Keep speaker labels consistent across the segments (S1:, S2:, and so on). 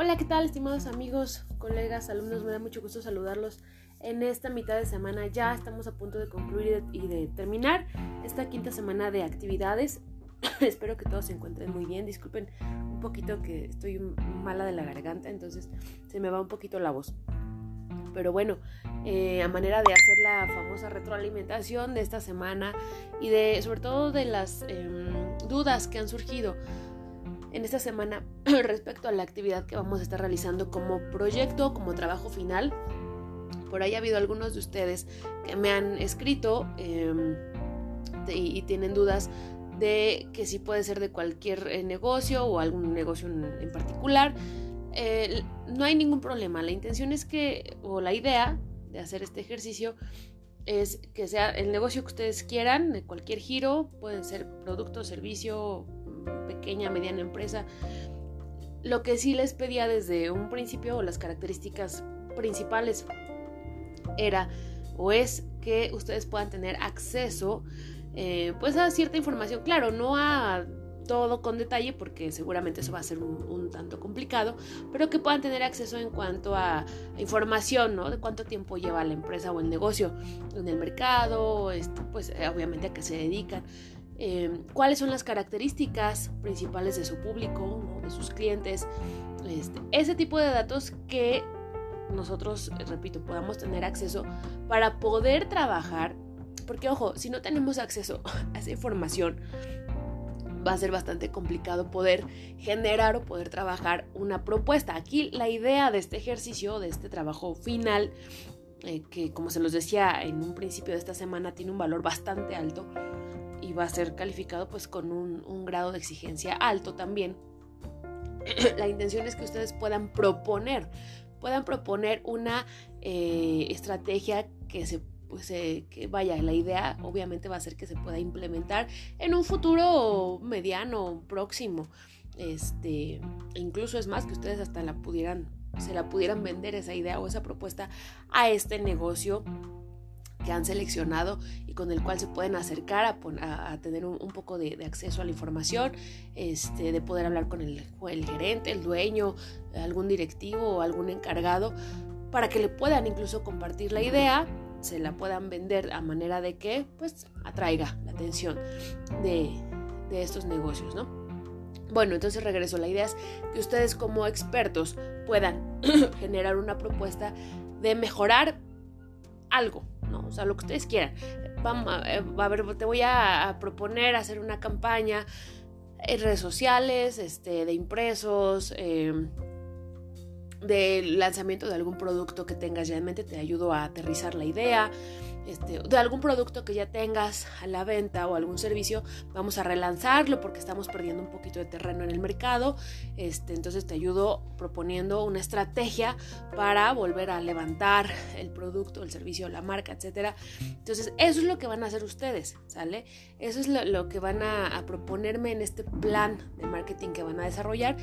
S1: Hola, ¿qué tal, estimados amigos, colegas, alumnos? Me da mucho gusto saludarlos en esta mitad de semana. Ya estamos a punto de concluir y de terminar esta quinta semana de actividades. Espero que todos se encuentren muy bien. Disculpen un poquito que estoy mala de la garganta, entonces se me va un poquito la voz. Pero bueno, eh, a manera de hacer la famosa retroalimentación de esta semana y de sobre todo de las em, dudas que han surgido en esta semana respecto a la actividad que vamos a estar realizando como proyecto, como trabajo final. Por ahí ha habido algunos de ustedes que me han escrito em, y, tienen dudas de que si puede ser de cualquier eh, negocio o algún negocio en, particular. No hay ningún problema. La intención es que, o la idea de hacer este ejercicio es que sea el negocio que ustedes quieran, de cualquier giro, pueden ser producto, servicio, pequeña, mediana empresa. Lo que sí les pedía desde un principio, o las características principales, era o es que ustedes puedan tener acceso eh, pues a cierta información. Claro, no a todo con detalle porque seguramente eso va a ser un, tanto complicado, pero que puedan tener acceso en cuanto a, información, ¿no? De cuánto tiempo lleva la empresa o el negocio en el mercado, esto, pues eh, obviamente a qué se dedican. Em, cuáles son las características principales de su público, de sus clientes, este, ese tipo de datos que nosotros, repito, podamos tener acceso para poder trabajar, porque ojo, si no tenemos acceso a esa información, va a ser bastante complicado poder generar o poder trabajar una propuesta. Aquí la idea de este ejercicio, de este trabajo final, eh, que como se los decía en un principio de esta semana, tiene un valor bastante alto, y va a ser calificado pues con un, grado de exigencia alto también. la intención es que ustedes puedan proponer, puedan proponer una eh, estrategia que se pues que vaya, la idea obviamente va a ser que se pueda implementar en un futuro mediano, próximo. Este, incluso es más que ustedes hasta la pudieran, se la pudieran vender esa idea o esa propuesta a este negocio que han seleccionado y con el cual se pueden acercar a, tener un, poco de, acceso a la información, este, de poder hablar con el, gerente, el dueño, algún directivo o algún encargado, para que le puedan incluso compartir la idea, se la puedan vender a manera de que pues atraiga la atención de, de estos negocios, ¿no? Bueno, entonces regreso. La idea es que ustedes como expertos puedan generar una propuesta de mejorar algo. O sea, lo que ustedes quieran. Vamos, eh, a ver, te voy a, proponer hacer una campaña en redes sociales, este, de impresos, em, de lanzamiento de algún producto que tengas ya en mente, te ayudo a aterrizar la idea. Este, de algún producto que ya tengas a la venta o algún servicio, vamos a relanzarlo porque estamos perdiendo un poquito de terreno en el mercado. Este, entonces te ayudo proponiendo una estrategia para volver a levantar el producto, el servicio, la marca, etcétera. Entonces, eso es lo que van a hacer ustedes, ¿sale? Eso es lo, que van a, proponerme en este plan de marketing que van a desarrollar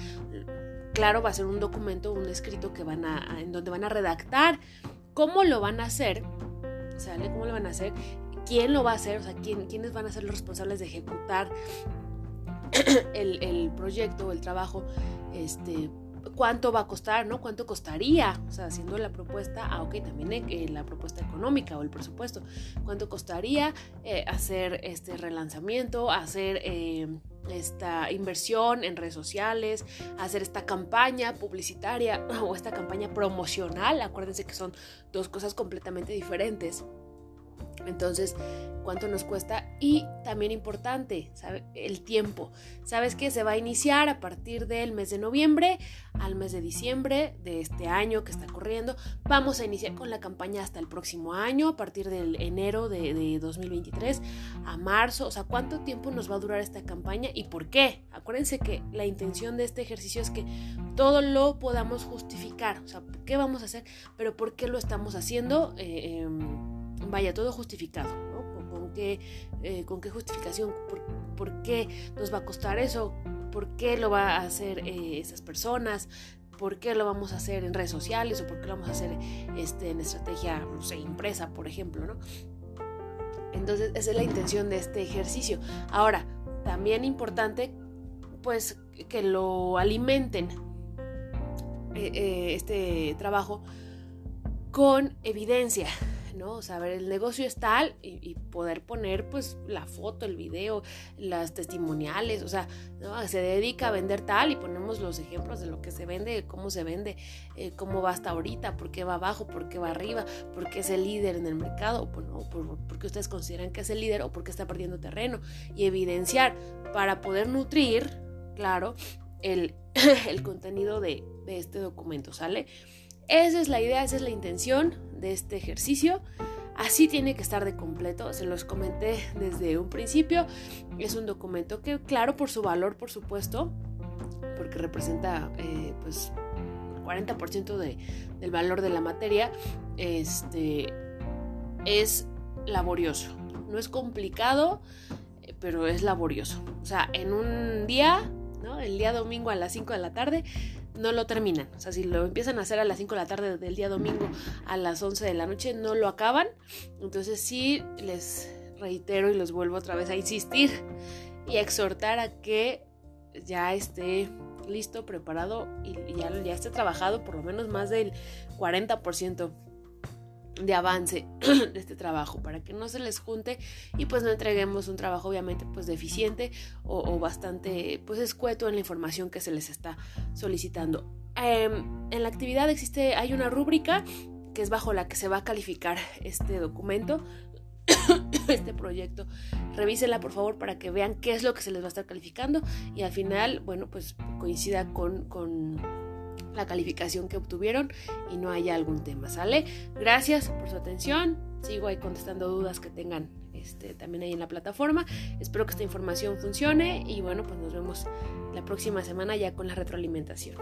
S1: claro, va a ser un documento, un escrito que van a, en donde van a redactar cómo lo van a hacer ¿sale? ¿Cómo lo van a hacer? ¿Quién lo va a hacer? O sea, ¿quién, ¿quiénes van a ser los responsables de ejecutar el, el proyecto, el trabajo? Este, cuánto va a costar, ¿no? ¿Cuánto costaría? O sea, haciendo la propuesta, ah, ok, también eh, la propuesta económica o el presupuesto. ¿Cuánto costaría eh, hacer este relanzamiento, hacer eh, esta inversión en redes sociales, hacer esta campaña publicitaria o esta campaña promocional? Acuérdense que son dos cosas completamente diferentes. Entonces, ¿cuánto nos cuesta? Y también importante, el tiempo. Sabes que se va a iniciar a partir del mes de noviembre al mes de diciembre de este año que está corriendo. Vamos a iniciar con la campaña hasta el próximo año, a partir del enero de, de 2023 a marzo. O sea, ¿cuánto tiempo nos va a durar esta campaña y por qué? Acuérdense que la intención de este ejercicio es que todo lo podamos justificar. O sea, ¿qué vamos a hacer? Pero ¿por qué lo estamos haciendo? Eh, em, vaya, todo justificado, ¿no? ¿Con, qué, eh, ¿Con qué justificación? ¿Por, qué nos va a costar eso? ¿Por qué lo va a hacer eh, esas personas? ¿Por qué lo vamos a hacer en redes sociales? ¿O por qué lo vamos a hacer este, en estrategia, no sé, impresa, por ejemplo, ¿no? Entonces, esa es la intención de este ejercicio. Ahora, también importante, pues, que lo alimenten eh, este trabajo con evidencia, ¿no? O sea, ver, el negocio es tal y, poder poner pues la foto, el video, las testimoniales, o sea, se dedica a vender tal y ponemos los ejemplos de lo que se vende, cómo se vende, eh, cómo va hasta ahorita, por qué va abajo, por qué va arriba, por qué es el líder en el mercado, o por, por, qué ustedes consideran que es el líder o por qué está perdiendo terreno y evidenciar para poder nutrir, claro, el, el contenido de, de este documento, ¿sale? Esa es la idea, esa es la intención de este ejercicio. Así tiene que estar de completo, se los comenté desde un principio. Es un documento que, claro, por su valor, por supuesto, porque representa eh, pues 40% de, del valor de la materia, este, es laborioso. No es complicado, eh, pero es laborioso. O sea, en un día, ¿no? el día domingo a las 5 de la tarde, no lo terminan. O sea, si lo empiezan a hacer a las 5 de la tarde del día domingo a las 11 de la noche, no lo acaban. Entonces sí les reitero y los vuelvo otra vez a insistir y a exhortar a que ya esté listo, preparado y ya, ya esté trabajado por lo menos más del 40% de avance de este trabajo para que no se les junte y pues no entreguemos un trabajo obviamente pues deficiente o, bastante pues escueto en la información que se les está solicitando. Em, en la actividad existe hay una rúbrica que es bajo la que se va a calificar este documento. Este proyecto revísenla por favor para que vean qué es lo que se les va a estar calificando y al final bueno pues coincida con, con la calificación que obtuvieron y no haya algún tema, ¿sale? Gracias por su atención. Sigo ahí contestando dudas que tengan este, también ahí en la plataforma. Espero que esta información funcione y bueno, pues nos vemos la próxima semana ya con la retroalimentación.